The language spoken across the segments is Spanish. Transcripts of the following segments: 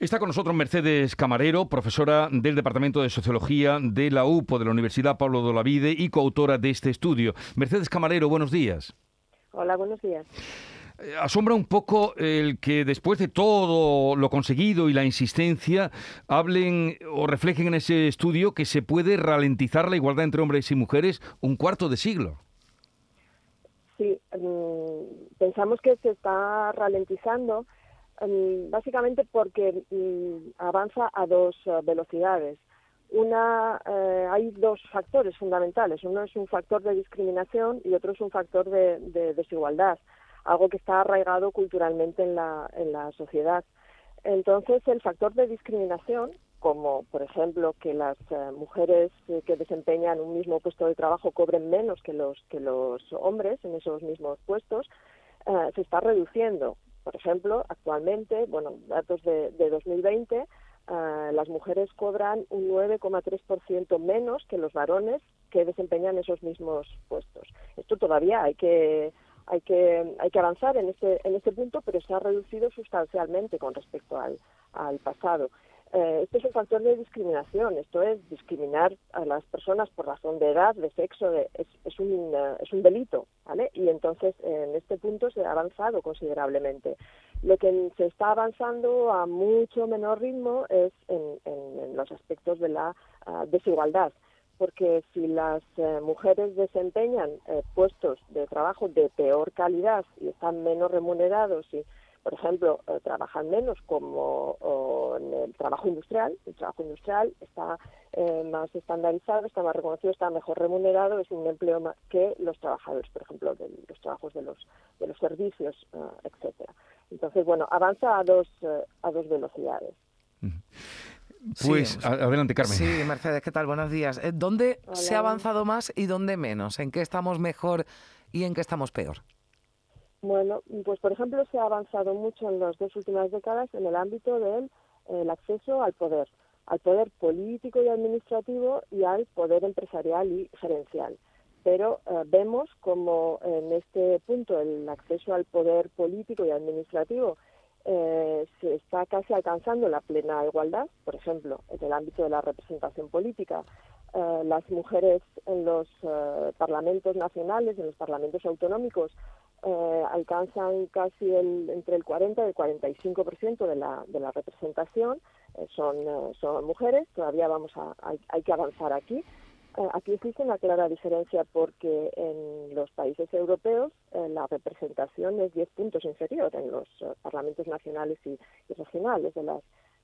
Está con nosotros Mercedes Camarero, profesora del Departamento de Sociología de la UPO de la Universidad Pablo de Olavide y coautora de este estudio. Mercedes Camarero, buenos días. Hola, buenos días. Eh, asombra un poco el que después de todo lo conseguido y la insistencia hablen o reflejen en ese estudio que se puede ralentizar la igualdad entre hombres y mujeres un cuarto de siglo. Sí, mm, pensamos que se está ralentizando básicamente porque mm, avanza a dos eh, velocidades. Una, eh, hay dos factores fundamentales. Uno es un factor de discriminación y otro es un factor de, desigualdad, algo que está arraigado culturalmente en la, en la sociedad. Entonces, el factor de discriminación, como por ejemplo que las eh, mujeres que desempeñan un mismo puesto de trabajo cobren menos que los, que los hombres en esos mismos puestos, se está reduciendo. Por ejemplo, actualmente, bueno, datos de, 2020, ah, las mujeres cobran un 9,3% menos que los varones que desempeñan esos mismos puestos. Esto todavía hay que hay que hay que avanzar en este en este punto, pero se ha reducido sustancialmente con respecto al, al pasado. Eh, este es un factor de discriminación, esto es discriminar a las personas por razón de edad, de sexo, es, es, un, eh, es un delito, ¿vale? Y entonces en este punto se ha avanzado considerablemente. Lo que se está avanzando a mucho menor ritmo es en, los aspectos de la ah, desigualdad porque si las eh, mujeres desempeñan puestos de trabajo de peor calidad y están menos remunerados y por ejemplo, eh, trabajan menos como en el trabajo industrial. El trabajo industrial está eh, más estandarizado, está más reconocido, está mejor remunerado, es un empleo más que los trabajadores, por ejemplo, de los trabajos de los, de los servicios, eh, etcétera. Entonces, bueno, avanza a dos, a dos velocidades. Pues adelante, Carmen. Sí, Mercedes, ¿qué tal? Buenos días. ¿Dónde se ha avanzado más y dónde menos? ¿En qué estamos mejor y en qué estamos peor? Bueno, pues por ejemplo se ha avanzado mucho en las dos últimas décadas en el ámbito del acceso al poder, al poder político y administrativo y al poder empresarial y gerencial. Pero eh, vemos como en este punto el acceso al poder político y administrativo eh, se está casi alcanzando la plena igualdad, por ejemplo, en el ámbito de la representación política. Eh, las mujeres en los parlamentos nacionales, en los parlamentos autonómicos, eh, alcanzan casi el, entre el 40 y el 45% de la, de la representación, eh, son, eh, son mujeres, todavía vamos a, hay, que avanzar aquí. aquí existe una clara diferencia porque en los países europeos la representación es 10 puntos inferior en los parlamentos nacionales y, regionales de las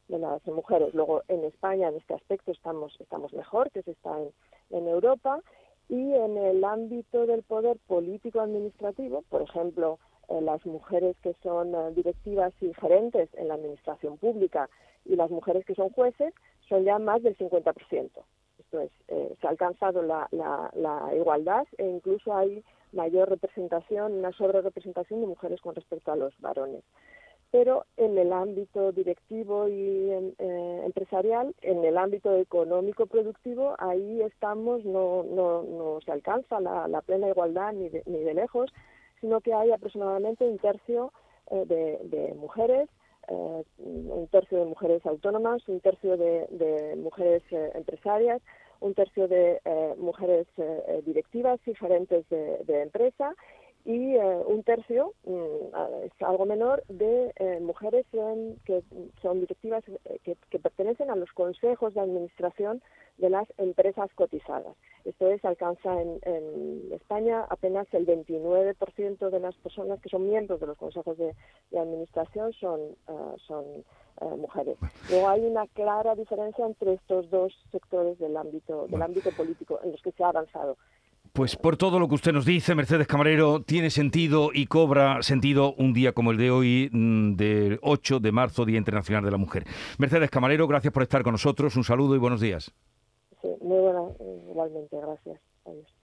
de las mujeres. Luego en España en este aspecto estamos estamos mejor que se está en, en Europa y en el ámbito del poder político administrativo, por ejemplo, eh, las mujeres que son eh, directivas y gerentes en la administración pública y las mujeres que son jueces son ya más del 50%. Esto es, eh, se ha alcanzado la, la, la, igualdad e incluso hay mayor representación, una sobre representación de mujeres con respecto a los varones pero en el ámbito directivo y eh, empresarial, en el ámbito económico productivo, ahí estamos, no, no, no se alcanza la, plena igualdad ni de, ni de, lejos, sino que hay aproximadamente un tercio eh, de, mujeres, eh, un tercio de mujeres autónomas, un tercio de, de mujeres eh, empresarias, un tercio de mujeres directivas y gerentes de empresa y eh, un tercio, mm, es algo menor, de eh, mujeres que son directivas eh, que, pertenecen a los consejos de administración de las empresas cotizadas. Esto es, alcanza en, España apenas el 29% de las personas que son miembros de los consejos de, administración son, son mujeres. Luego hay una clara diferencia entre estos dos sectores del ámbito, del ámbito político en los que se ha avanzado. Pues por todo lo que usted nos dice, Mercedes Camarero, tiene sentido y cobra sentido un día como el de hoy, mm, del 8 de marzo, Día Internacional de la Mujer. Mercedes Camarero, gracias por estar con nosotros, un saludo y buenos días. Sí, muy buena, igualmente, gracias. Adiós.